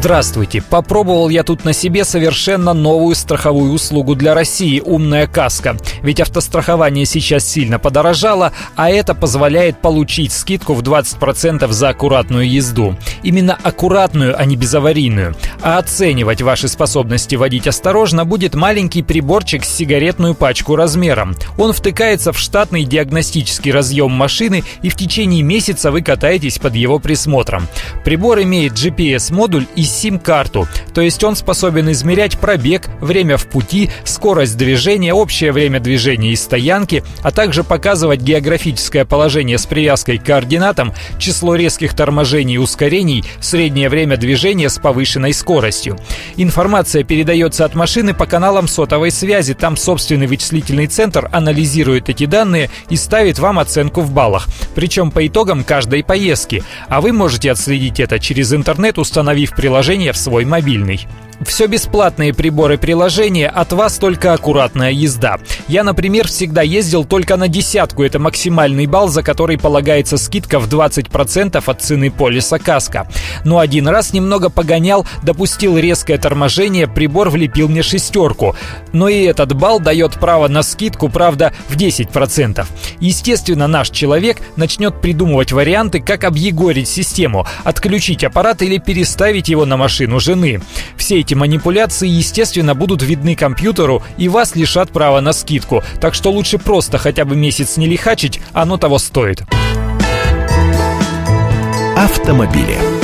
Здравствуйте! Попробовал я тут на себе совершенно новую страховую услугу для России – «Умная каска». Ведь автострахование сейчас сильно подорожало, а это позволяет получить скидку в 20% за аккуратную езду. Именно аккуратную, а не безаварийную. А оценивать ваши способности водить осторожно будет маленький приборчик с сигаретную пачку размером. Он втыкается в штатный диагностический разъем машины и в течение месяца вы катаетесь под его присмотром. Прибор имеет GPS-модуль и сим-карту, то есть он способен измерять пробег, время в пути, скорость движения, общее время движения и стоянки, а также показывать географическое положение с привязкой к координатам, число резких торможений и ускорений, среднее время движения с повышенной скоростью. Информация передается от машины по каналам сотовой связи, там собственный вычислительный центр анализирует эти данные и ставит вам оценку в баллах, причем по итогам каждой поездки, а вы можете отследить это через интернет, установив приложение приложение в свой мобильный. Все бесплатные приборы приложения, от вас только аккуратная езда. Я, например, всегда ездил только на десятку, это максимальный балл, за который полагается скидка в 20% от цены полиса каска. Но один раз немного погонял, допустил резкое торможение, прибор влепил мне шестерку. Но и этот балл дает право на скидку, правда, в 10%. Естественно, наш человек начнет придумывать варианты, как объегорить систему, отключить аппарат или переставить его на машину жены. Все эти эти манипуляции, естественно, будут видны компьютеру и вас лишат права на скидку. Так что лучше просто хотя бы месяц не лихачить, оно того стоит. Автомобили.